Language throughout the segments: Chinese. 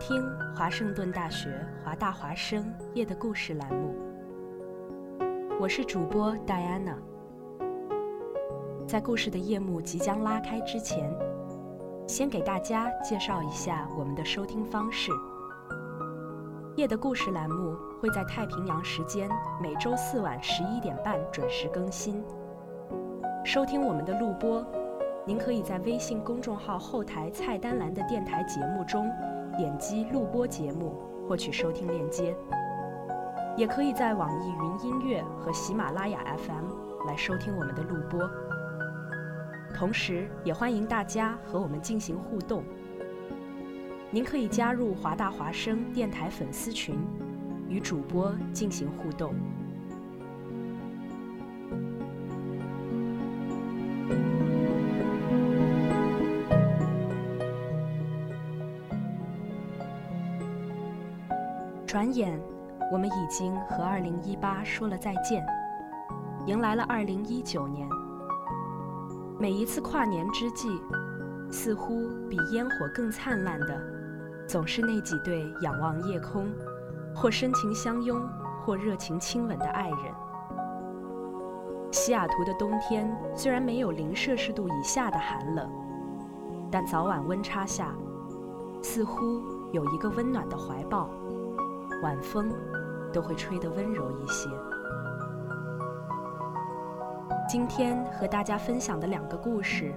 听华盛顿大学华大华生夜的故事栏目。我是主播戴安娜。在故事的夜幕即将拉开之前，先给大家介绍一下我们的收听方式。夜的故事栏目会在太平洋时间每周四晚十一点半准时更新。收听我们的录播。您可以在微信公众号后台菜单栏的电台节目中点击录播节目，获取收听链接。也可以在网易云音乐和喜马拉雅 FM 来收听我们的录播。同时，也欢迎大家和我们进行互动。您可以加入华大华声电台粉丝群，与主播进行互动。转眼，我们已经和2018说了再见，迎来了2019年。每一次跨年之际，似乎比烟火更灿烂的，总是那几对仰望夜空，或深情相拥，或热情亲吻的爱人。西雅图的冬天虽然没有零摄氏度以下的寒冷，但早晚温差下，似乎有一个温暖的怀抱。晚风都会吹得温柔一些。今天和大家分享的两个故事，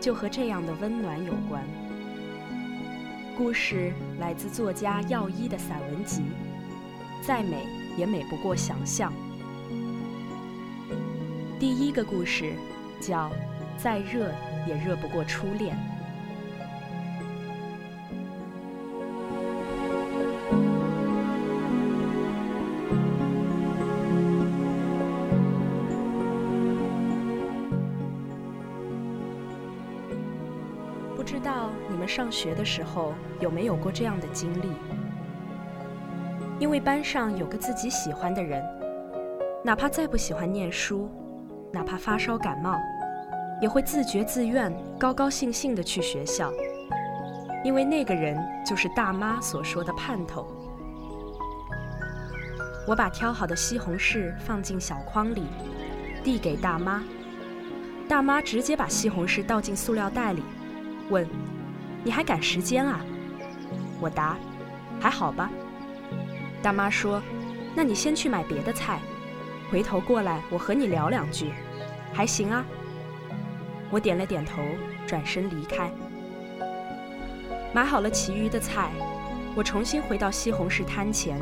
就和这样的温暖有关。故事来自作家耀一的散文集《再美也美不过想象》。第一个故事叫《再热也热不过初恋》。上学的时候有没有过这样的经历？因为班上有个自己喜欢的人，哪怕再不喜欢念书，哪怕发烧感冒，也会自觉自愿、高高兴兴地去学校，因为那个人就是大妈所说的盼头。我把挑好的西红柿放进小筐里，递给大妈，大妈直接把西红柿倒进塑料袋里。问：“你还赶时间啊？”我答：“还好吧。”大妈说：“那你先去买别的菜，回头过来我和你聊两句，还行啊。”我点了点头，转身离开。买好了其余的菜，我重新回到西红柿摊前，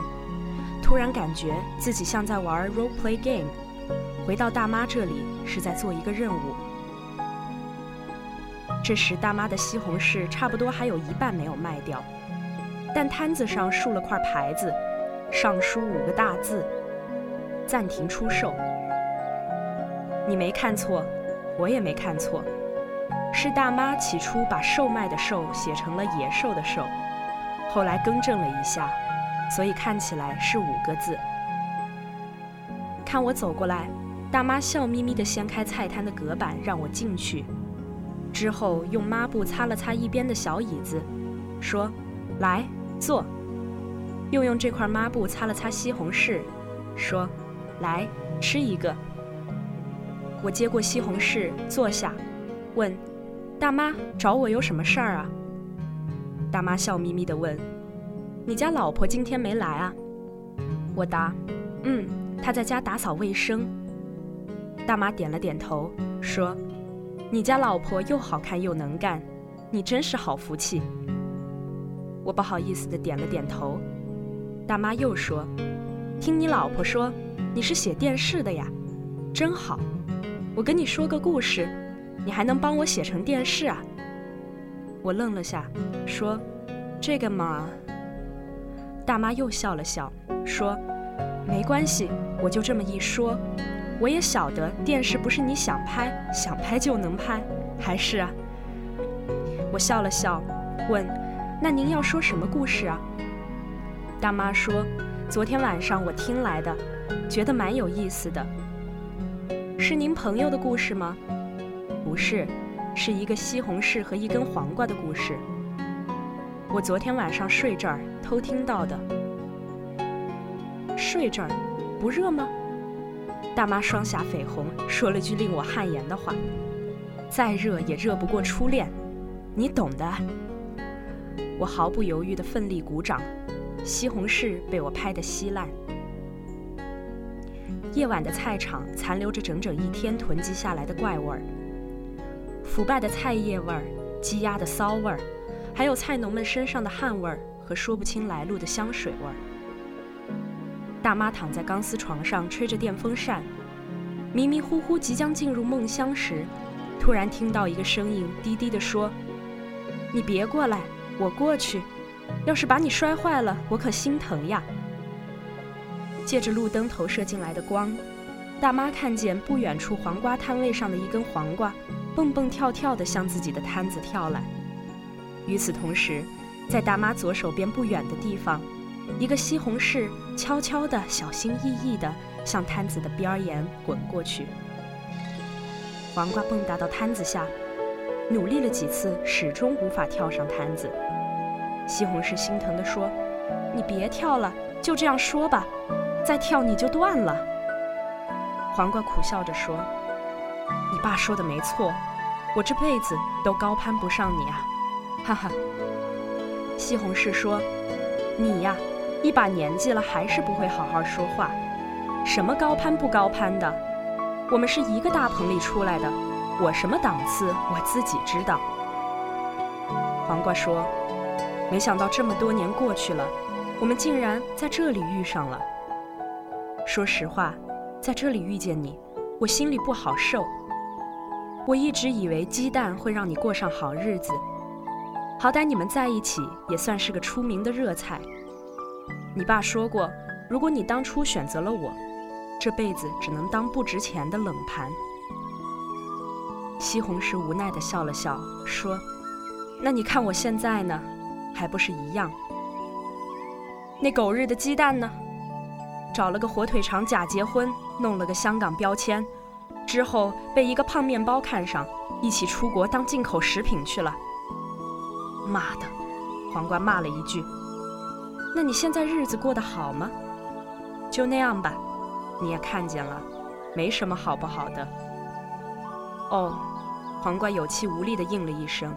突然感觉自己像在玩 role play game。回到大妈这里是在做一个任务。这时，大妈的西红柿差不多还有一半没有卖掉，但摊子上竖了块牌子，上书五个大字：“暂停出售。”你没看错，我也没看错，是大妈起初把售卖的“售”写成了野兽的“兽”，后来更正了一下，所以看起来是五个字。看我走过来，大妈笑眯眯地掀开菜摊的隔板，让我进去，之后用抹布擦了擦一边的小椅子，说：“来坐。”又用这块抹布擦了擦西红柿，说：“来吃一个。”我接过西红柿，坐下，问：“大妈找我有什么事儿啊？”大妈笑眯眯地问：“你家老婆今天没来啊？”我答：“嗯，她在家打扫卫生。”大妈点了点头，说：“你家老婆又好看又能干，你真是好福气。”我不好意思地点了点头。大妈又说：“听你老婆说，你是写电视的呀，真好。我跟你说个故事，你还能帮我写成电视啊？”我愣了下，说：“这个嘛。”大妈又笑了笑，说：“没关系，我就这么一说。我也晓得电视不是你想拍想拍就能拍，还是啊？”我笑了笑，问：“那您要说什么故事啊？”大妈说：“昨天晚上我听来的，觉得蛮有意思的。是您朋友的故事吗？不是，是一个西红柿和一根黄瓜的故事。我昨天晚上睡这儿偷听到的。睡这儿，不热吗？”大妈双颊绯红，说了句令我汗颜的话：“再热也热不过初恋，你懂的。”我毫不犹豫地奋力鼓掌。西红柿被我拍得稀烂。夜晚的菜场残留着整整一天囤积下来的怪味儿：腐败的菜叶味儿、鸡鸭的骚味儿，还有菜农们身上的汗味儿和说不清来路的香水味儿。大妈躺在钢丝床上吹着电风扇，迷迷糊糊即将进入梦乡时，突然听到一个声音低低地说：“你别过来，我过去。”要是把你摔坏了，我可心疼呀。借着路灯投射进来的光，大妈看见不远处黄瓜摊位上的一根黄瓜，蹦蹦跳跳地向自己的摊子跳来。与此同时，在大妈左手边不远的地方，一个西红柿悄悄地、小心翼翼地向摊子的边沿滚过去。黄瓜蹦跶到摊子下，努力了几次，始终无法跳上摊子。西红柿心疼地说：“你别跳了，就这样说吧，再跳你就断了。”黄瓜苦笑着说：“你爸说的没错，我这辈子都高攀不上你啊，哈哈。”西红柿说：“你呀，一把年纪了还是不会好好说话，什么高攀不高攀的？我们是一个大棚里出来的，我什么档次我自己知道。”黄瓜说。没想到这么多年过去了，我们竟然在这里遇上了。说实话，在这里遇见你，我心里不好受。我一直以为鸡蛋会让你过上好日子，好歹你们在一起也算是个出名的热菜。你爸说过，如果你当初选择了我，这辈子只能当不值钱的冷盘。西红柿无奈地笑了笑，说：“那你看我现在呢？”还不是一样？那狗日的鸡蛋呢？找了个火腿肠假结婚，弄了个香港标签，之后被一个胖面包看上，一起出国当进口食品去了。妈的！黄瓜骂了一句。那你现在日子过得好吗？就那样吧。你也看见了，没什么好不好的。哦，黄瓜有气无力地应了一声。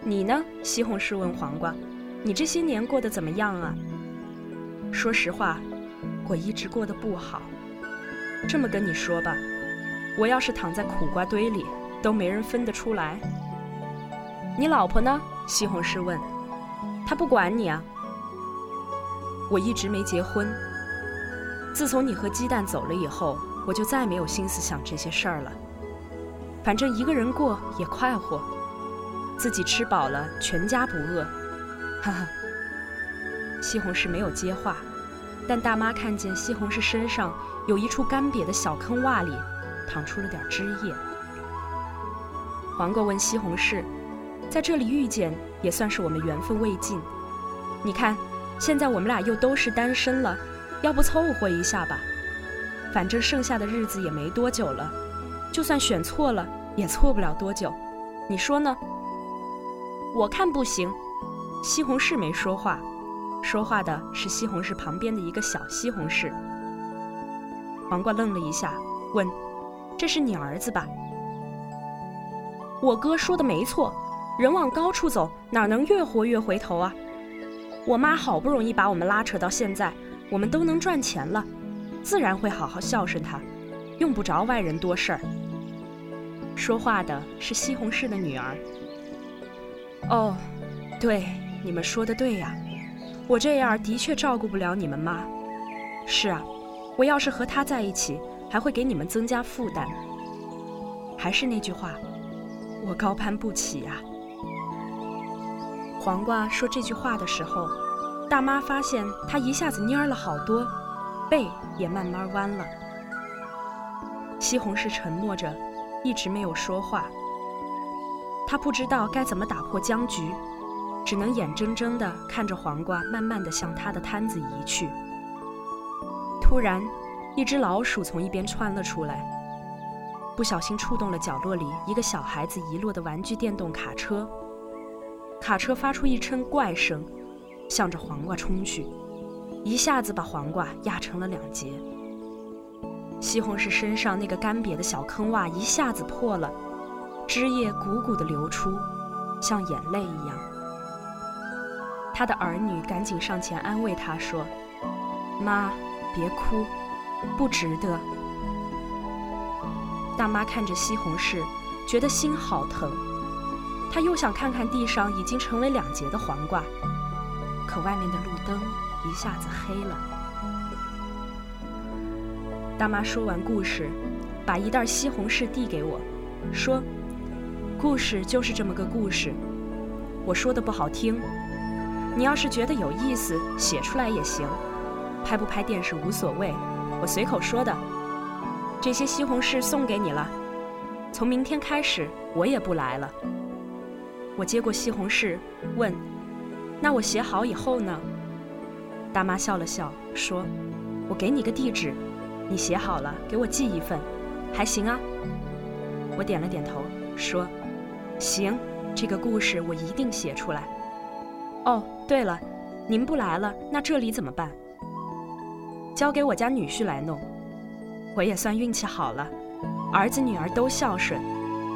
你呢？西红柿问黄瓜：“你这些年过得怎么样啊？”说实话，我一直过得不好。这么跟你说吧，我要是躺在苦瓜堆里，都没人分得出来。你老婆呢？西红柿问。她不管你啊。我一直没结婚。自从你和鸡蛋走了以后，我就再没有心思想这些事儿了。反正一个人过也快活。自己吃饱了，全家不饿，哈哈。西红柿没有接话，但大妈看见西红柿身上有一处干瘪的小坑洼里，淌出了点汁液。黄瓜问西红柿：“在这里遇见，也算是我们缘分未尽。你看，现在我们俩又都是单身了，要不凑合一下吧？反正剩下的日子也没多久了，就算选错了，也错不了多久。你说呢？”我看不行。西红柿没说话，说话的是西红柿旁边的一个小西红柿。黄瓜愣了一下，问：“这是你儿子吧？”我哥说的没错，人往高处走，哪能越活越回头啊？我妈好不容易把我们拉扯到现在，我们都能赚钱了，自然会好好孝顺她，用不着外人多事儿。说话的是西红柿的女儿。哦，对。你们说的对呀，我这样的确照顾不了你们妈。是啊，我要是和他在一起，还会给你们增加负担。还是那句话，我高攀不起呀。黄瓜说这句话的时候，大妈发现他一下子蔫了好多，背也慢慢弯了。西红柿沉默着，一直没有说话。他不知道该怎么打破僵局。只能眼睁睁地看着黄瓜慢慢地向他的摊子移去。突然，一只老鼠从一边窜了出来，不小心触动了角落里一个小孩子遗落的玩具电动卡车。卡车发出一声怪声，向着黄瓜冲去，一下子把黄瓜压成了两截。西红柿身上那个干瘪的小坑洼一下子破了，汁液汩汩地流出，像眼泪一样。他的儿女赶紧上前安慰他说：“妈，别哭，不值得。”大妈看着西红柿，觉得心好疼。他又想看看地上已经成为两截的黄瓜，可外面的路灯一下子黑了。大妈说完故事，把一袋西红柿递给我，说：“故事就是这么个故事，我说的不好听。”你要是觉得有意思，写出来也行，拍不拍电视无所谓，我随口说的。这些西红柿送给你了，从明天开始我也不来了。我接过西红柿，问：“那我写好以后呢？”大妈笑了笑，说：“我给你个地址，你写好了给我寄一份，还行啊。”我点了点头，说：“行，这个故事我一定写出来。”哦。对了，您不来了，那这里怎么办？交给我家女婿来弄。我也算运气好了，儿子女儿都孝顺，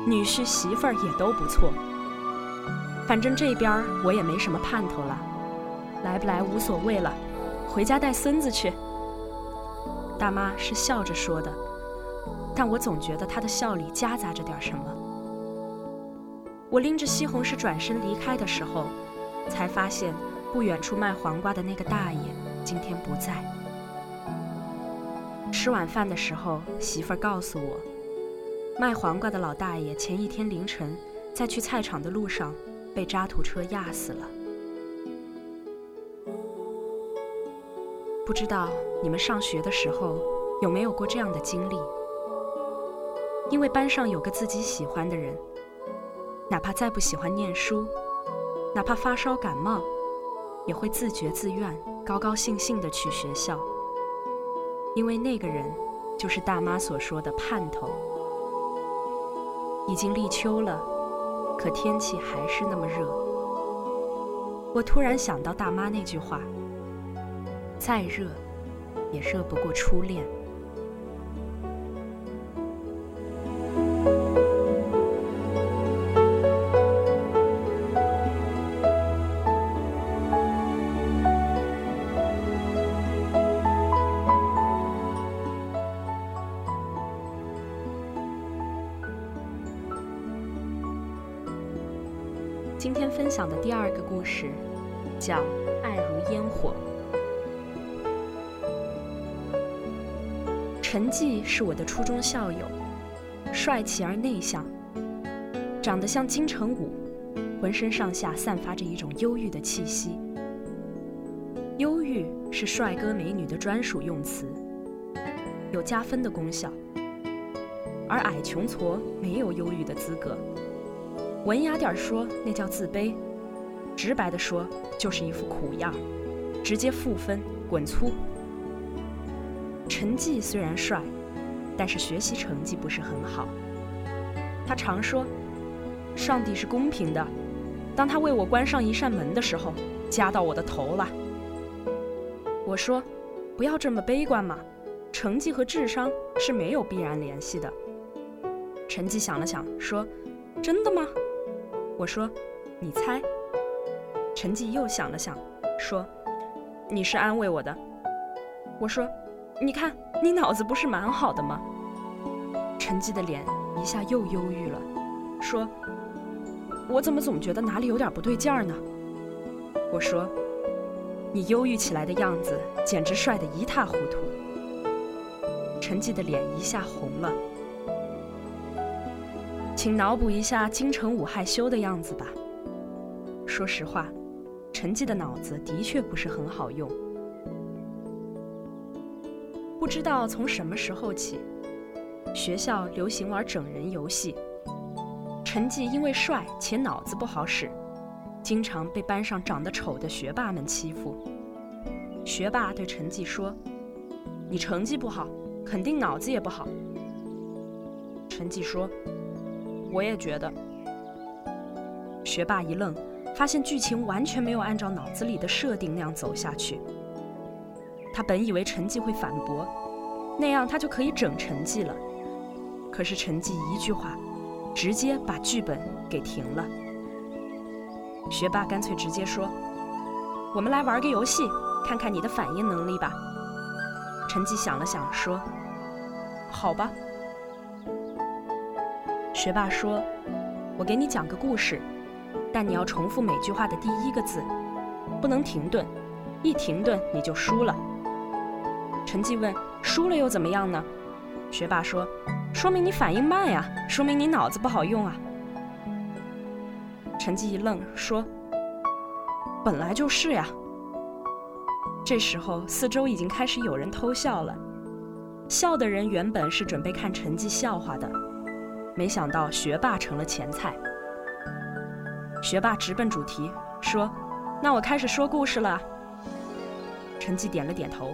女婿媳妇儿也都不错。反正这边我也没什么盼头了，来不来无所谓了，回家带孙子去。大妈是笑着说的，但我总觉得她的笑里夹杂着点什么。我拎着西红柿转身离开的时候。才发现，不远处卖黄瓜的那个大爷今天不在。吃晚饭的时候，媳妇儿告诉我，卖黄瓜的老大爷前一天凌晨在去菜场的路上被渣土车压死了。不知道你们上学的时候有没有过这样的经历？因为班上有个自己喜欢的人，哪怕再不喜欢念书。哪怕发烧感冒，也会自觉自愿、高高兴兴地去学校，因为那个人就是大妈所说的盼头。已经立秋了，可天气还是那么热。我突然想到大妈那句话：“再热，也热不过初恋。”故事，叫《爱如烟火》。陈记是我的初中校友，帅气而内向，长得像金城武，浑身上下散发着一种忧郁的气息。忧郁是帅哥美女的专属用词，有加分的功效，而矮穷矬没有忧郁的资格。文雅点说，那叫自卑；直白的说，就是一副苦样直接负分，滚粗。陈绩虽然帅，但是学习成绩不是很好。他常说：“上帝是公平的，当他为我关上一扇门的时候，加到我的头了。”我说：“不要这么悲观嘛，成绩和智商是没有必然联系的。”陈绩想了想，说：“真的吗？”我说：“你猜。”陈绩又想了想，说：“你是安慰我的。”我说：“你看，你脑子不是蛮好的吗？”陈绩的脸一下又忧郁了，说：“我怎么总觉得哪里有点不对劲儿呢？”我说：“你忧郁起来的样子，简直帅得一塌糊涂。”陈绩的脸一下红了。请脑补一下金城武害羞的样子吧。说实话，陈绩的脑子的确不是很好用。不知道从什么时候起，学校流行玩整人游戏。陈绩因为帅且脑子不好使，经常被班上长得丑的学霸们欺负。学霸对陈绩说：“你成绩不好，肯定脑子也不好。”陈绩说。我也觉得。学霸一愣，发现剧情完全没有按照脑子里的设定那样走下去。他本以为陈绩会反驳，那样他就可以整陈绩了。可是陈绩一句话，直接把剧本给停了。学霸干脆直接说：“我们来玩个游戏，看看你的反应能力吧。”陈绩想了想说：“好吧。”学霸说：“我给你讲个故事，但你要重复每句话的第一个字，不能停顿，一停顿你就输了。”陈绩问：“输了又怎么样呢？”学霸说：“说明你反应慢呀，说明你脑子不好用啊。”陈绩一愣，说：“本来就是呀。”这时候，四周已经开始有人偷笑了，笑的人原本是准备看陈绩笑话的。没想到学霸成了前菜。学霸直奔主题说：“那我开始说故事了。”陈绩点了点头。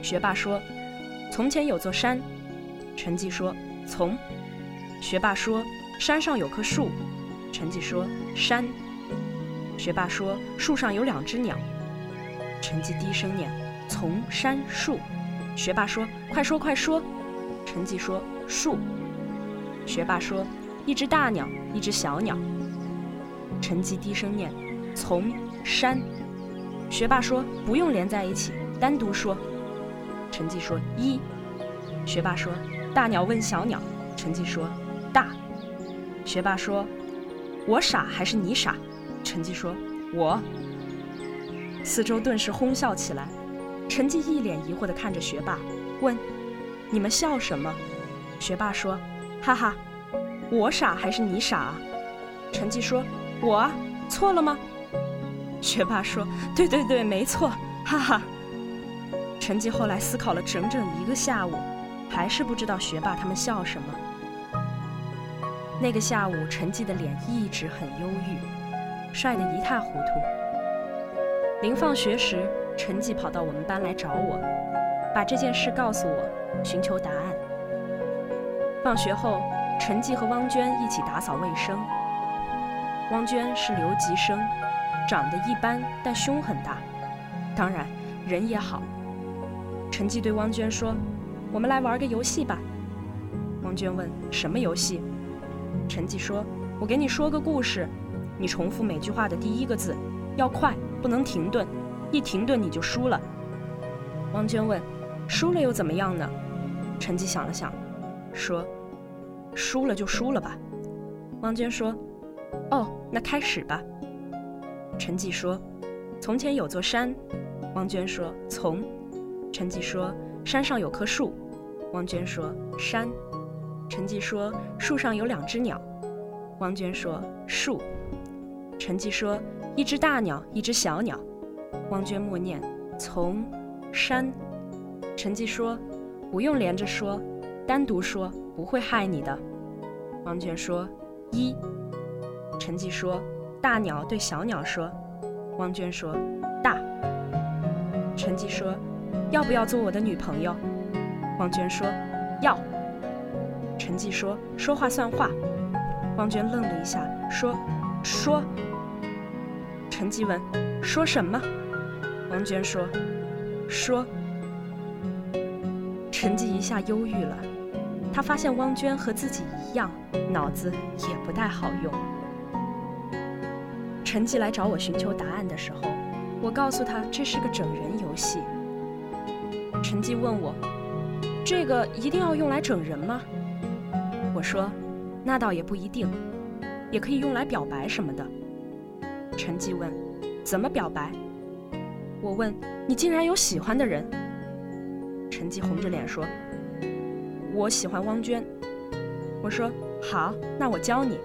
学霸说：“从前有座山。”陈绩说：“从。”学霸说：“山上有棵树。”陈绩说：“山。”学霸说：“树上有两只鸟。”陈绩低声念：“从山树。”学霸说：“快说快说。”陈绩说：“树。”学霸说：“一只大鸟，一只小鸟。”陈绩低声念：“从山。”学霸说：“不用连在一起，单独说。”陈绩说：“一。”学霸说：“大鸟问小鸟。”陈绩说：“大。”学霸说：“我傻还是你傻？”陈绩说：“我。”四周顿时哄笑起来。陈绩一脸疑惑地看着学霸，问：“你们笑什么？”学霸说。哈哈，我傻还是你傻？啊？陈绩说：“我错了吗？”学霸说：“对对对，没错。”哈哈。陈绩后来思考了整整一个下午，还是不知道学霸他们笑什么。那个下午，陈绩的脸一直很忧郁，帅得一塌糊涂。临放学时，陈绩跑到我们班来找我，把这件事告诉我，寻求答案。放学后，陈绩和汪娟一起打扫卫生。汪娟是留级生，长得一般，但胸很大，当然人也好。陈绩对汪娟说：“我们来玩个游戏吧。”汪娟问：“什么游戏？”陈绩说：“我给你说个故事，你重复每句话的第一个字，要快，不能停顿，一停顿你就输了。”汪娟问：“输了又怎么样呢？”陈绩想了想，说。输了就输了吧，汪娟说：“哦，那开始吧。”陈绩说：“从前有座山。”汪娟说：“从。”陈绩说：“山上有棵树。”汪娟说：“山。”陈绩说：“树上有两只鸟。”汪娟说：“树。”陈绩说：“一只大鸟，一只小鸟。”汪娟默念：“从山。”陈绩说：“不用连着说，单独说。”不会害你的，汪娟说：“一。”陈记说：“大鸟对小鸟说。”汪娟说：“大。”陈记说：“要不要做我的女朋友？”汪娟说：“要。”陈记说：“说话算话。”汪娟愣了一下，说：“说。”陈记问：“说什么？”汪娟说：“说。”陈记一下忧郁了，他发现汪娟和自己一样，脑子也不太好用。陈记来找我寻求答案的时候，我告诉他这是个整人游戏。陈记问我：“这个一定要用来整人吗？”我说：“那倒也不一定，也可以用来表白什么的。”陈记问：“怎么表白？”我问：“你竟然有喜欢的人？”陈记红着脸说：“我喜欢汪娟。”我说：“好，那我教你。”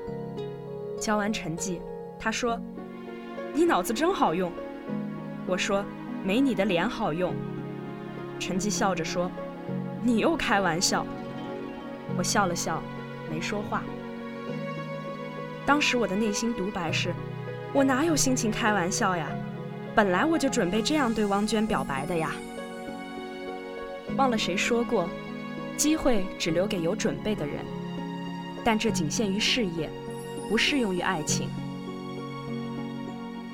教完陈记，他说。你脑子真好用，我说没你的脸好用。陈记笑着说：“你又开玩笑。”我笑了笑，没说话。当时我的内心独白是：我哪有心情开玩笑呀？本来我就准备这样对汪娟表白的呀。忘了谁说过，机会只留给有准备的人，但这仅限于事业，不适用于爱情。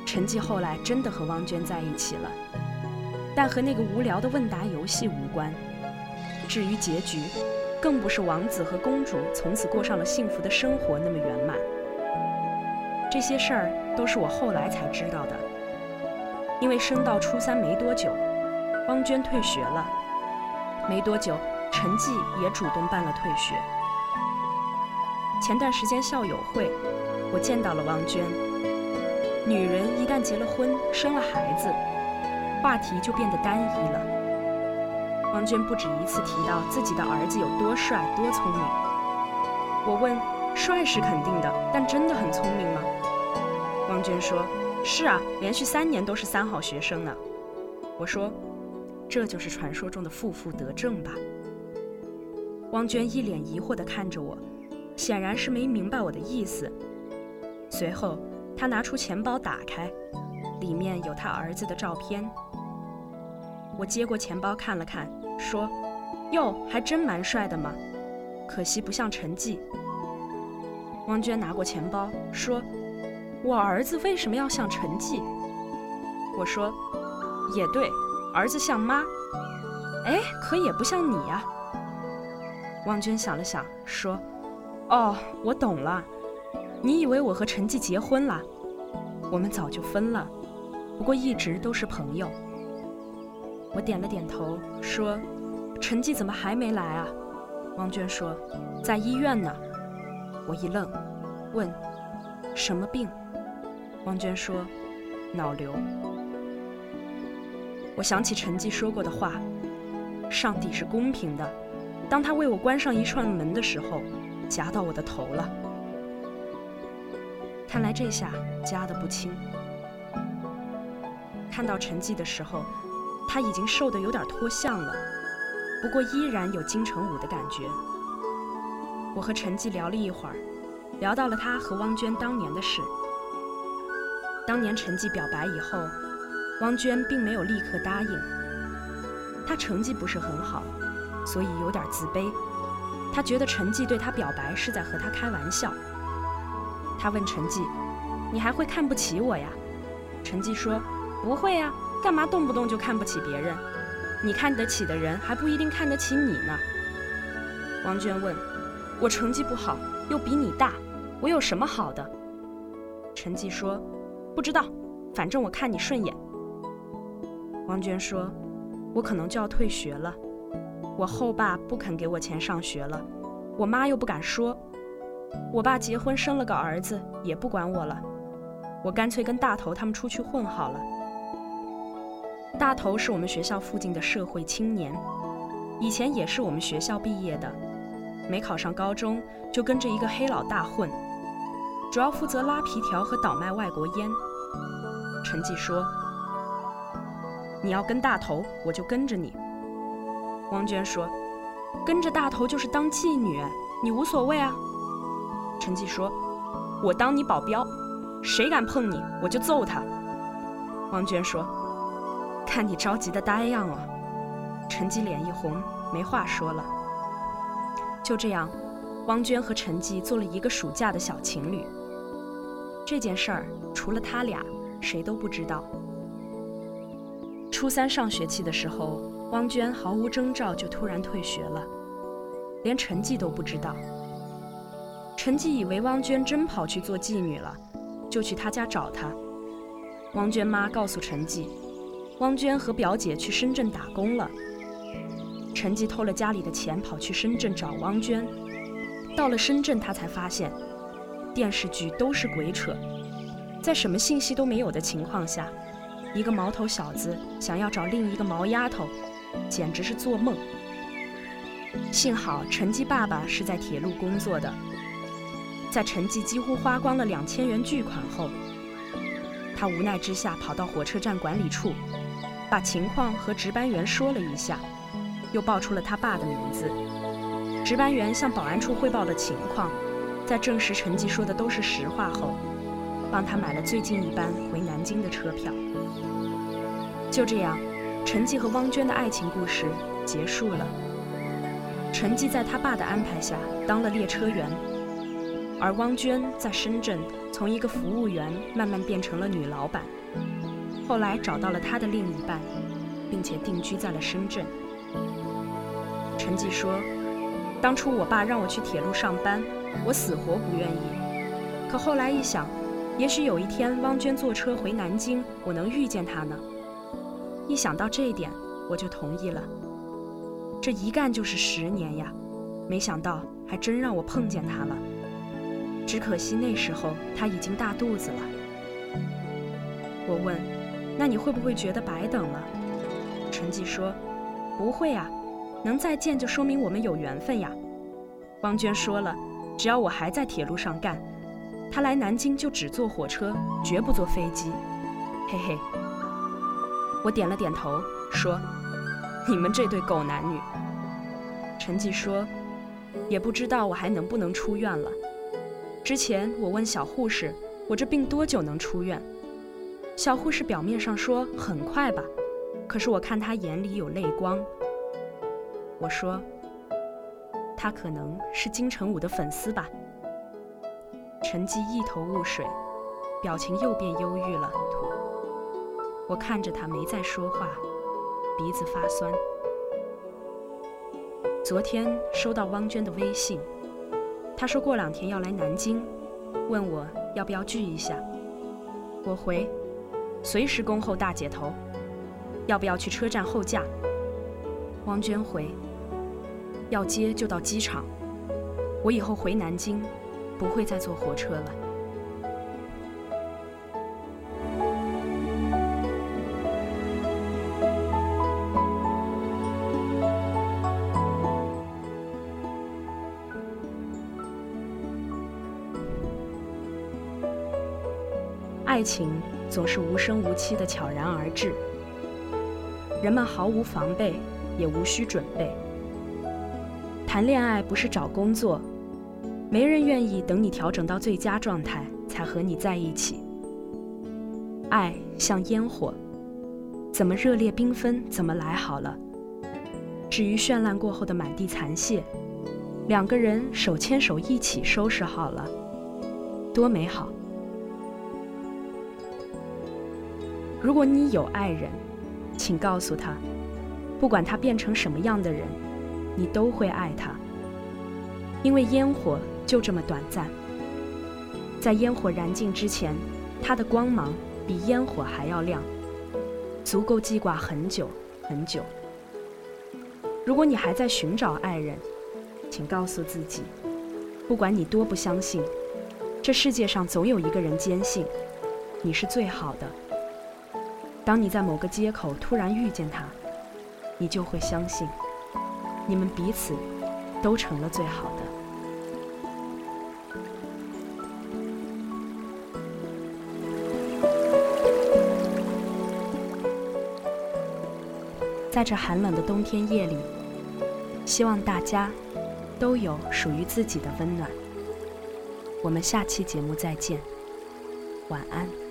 陈记后来真的和汪娟在一起了，但和那个无聊的问答游戏无关。至于结局，更不是王子和公主从此过上了幸福的生活那么圆满。这些事儿都是我后来才知道的，因为升到初三没多久，汪娟退学了，没多久，陈记也主动办了退学。前段时间校友会，我见到了汪娟。女人一旦结了婚，生了孩子，话题就变得单一了。汪娟不止一次提到自己的儿子有多帅、多聪明。我问：“帅是肯定的，但真的很聪明吗？”汪娟说：“是啊，连续三年都是三好学生呢。”我说：“这就是传说中的负负得正吧？”汪娟一脸疑惑地看着我，显然是没明白我的意思。随后。他拿出钱包，打开，里面有他儿子的照片。我接过钱包看了看，说：“哟，还真蛮帅的嘛，可惜不像陈记。”汪娟拿过钱包，说：“我儿子为什么要像陈记？”我说：“也对，儿子像妈，哎，可也不像你呀。”汪娟想了想，说：“哦，我懂了。”你以为我和陈记结婚了？我们早就分了，不过一直都是朋友。我点了点头，说：“陈记怎么还没来啊？”汪娟说：“在医院呢。”我一愣，问：“什么病？”汪娟说：“脑瘤。”我想起陈记说过的话：“上帝是公平的，当他为我关上一串门的时候，夹到我的头了。”看来这下夹得不轻。看到陈记的时候，他已经瘦得有点脱相了，不过依然有金城武的感觉。我和陈记聊了一会儿，聊到了他和汪娟当年的事。当年陈记表白以后，汪娟并没有立刻答应。他成绩不是很好，所以有点自卑。他觉得陈记对她表白是在和她开玩笑。他问陈记：“你还会看不起我呀？”陈记说：“不会呀，干嘛动不动就看不起别人？你看得起的人还不一定看得起你呢。”王娟问：“我成绩不好，又比你大，我有什么好的？”陈记说：“不知道，反正我看你顺眼。”王娟说：“我可能就要退学了，我后爸不肯给我钱上学了，我妈又不敢说。”我爸结婚生了个儿子，也不管我了。我干脆跟大头他们出去混好了。大头是我们学校附近的社会青年，以前也是我们学校毕业的，没考上高中就跟着一个黑老大混，主要负责拉皮条和倒卖外国烟。陈记说：“你要跟大头，我就跟着你。”汪娟说：“跟着大头就是当妓女，你无所谓啊。”陈记说：“我当你保镖，谁敢碰你，我就揍他。”汪娟说：“看你着急的呆样哦。”陈吉脸一红，没话说了。就这样，汪娟和陈吉做了一个暑假的小情侣。这件事儿除了他俩，谁都不知道。初三上学期的时候，汪娟毫无征兆就突然退学了，连陈吉都不知道。陈记以为汪娟真跑去做妓女了，就去她家找她。汪娟妈告诉陈记，汪娟和表姐去深圳打工了。陈记偷了家里的钱，跑去深圳找汪娟。到了深圳，他才发现，电视剧都是鬼扯，在什么信息都没有的情况下，一个毛头小子想要找另一个毛丫头，简直是做梦。幸好陈记爸爸是在铁路工作的，在陈吉几乎花光了两千元巨款后。他无奈之下跑到火车站管理处，把情况和值班员说了一下，又报出了他爸的名字。值班员向保安处汇报了情况，在证实陈吉说的都是实话后，帮他买了最近一班回南京的车票。就这样，陈吉和汪娟的爱情故事结束了。陈吉在他爸的安排下当了列车员。而汪娟在深圳从一个服务员慢慢变成了女老板，后来找到了她的另一半，并且定居在了深圳。陈吉说：“当初我爸让我去铁路上班，我死活不愿意。可后来一想，也许有一天汪娟坐车回南京，我能遇见她呢。一想到这一点，我就同意了。这一干就是十年呀，没想到还真让我碰见她了。”只可惜那时候他已经大肚子了。我问：“那你会不会觉得白等了？”陈吉说：“不会呀，能再见就说明我们有缘分呀。”汪娟说了：“只要我还在铁路上干，他来南京就只坐火车，绝不坐飞机。”嘿嘿。我点了点头，说：“你们这对狗男女。”陈吉说：“也不知道我还能不能出院了。”之前我问小护士：“我这病多久能出院？”小护士表面上说很快吧，可是我看她眼里有泪光。我说：“他可能是金城武的粉丝吧。”陈吉一头雾水，表情又变忧郁了。我看着他没再说话，鼻子发酸。昨天收到汪娟的微信。他说过两天要来南京，问我要不要聚一下。我回，随时恭候大姐头。要不要去车站候驾？汪娟回，要接就到机场。我以后回南京，不会再坐火车了。爱情总是无声无息的悄然而至，人们毫无防备，也无需准备。谈恋爱不是找工作，没人愿意等你调整到最佳状态才和你在一起。爱像烟火，怎么热烈缤纷怎么来好了。至于绚烂过后的满地残屑，两个人手牵手一起收拾好了，多美好。如果你有爱人，请告诉他，不管他变成什么样的人，你都会爱他。因为烟火就这么短暂，在烟火燃尽之前，它的光芒比烟火还要亮，足够记挂很久很久。如果你还在寻找爱人，请告诉自己，不管你多不相信，这世界上总有一个人坚信，你是最好的。当你在某个街口突然遇见他，你就会相信，你们彼此都成了最好的。在这寒冷的冬天夜里，希望大家都有属于自己的温暖。我们下期节目再见，晚安。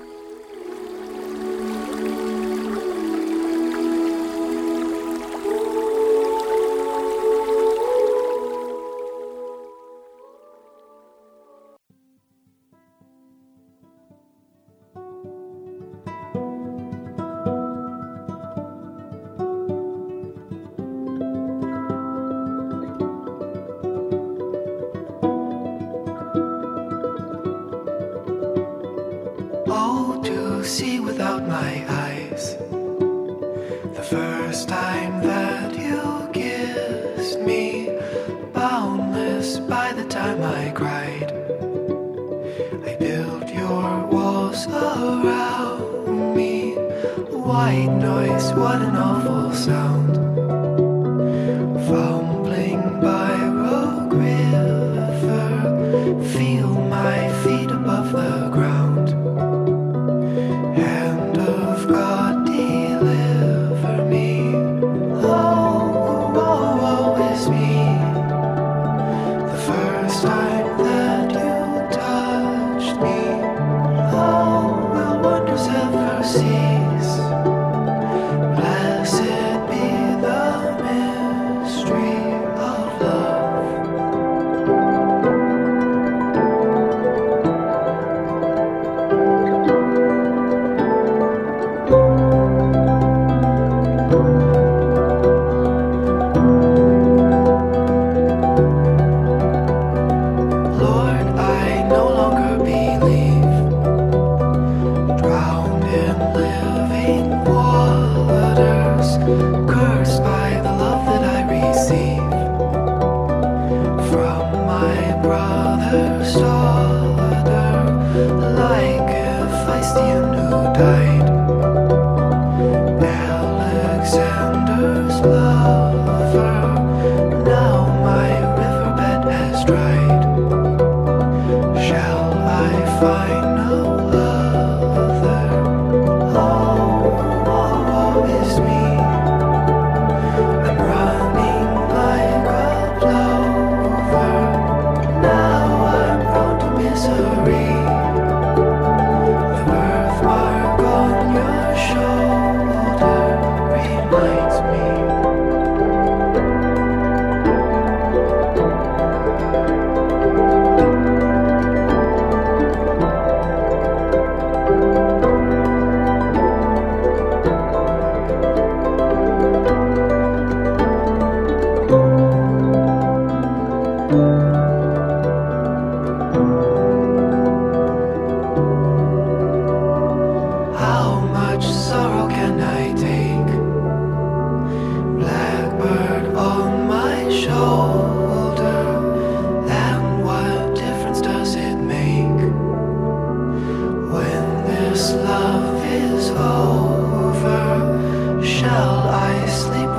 fight. Over? Shall I sleep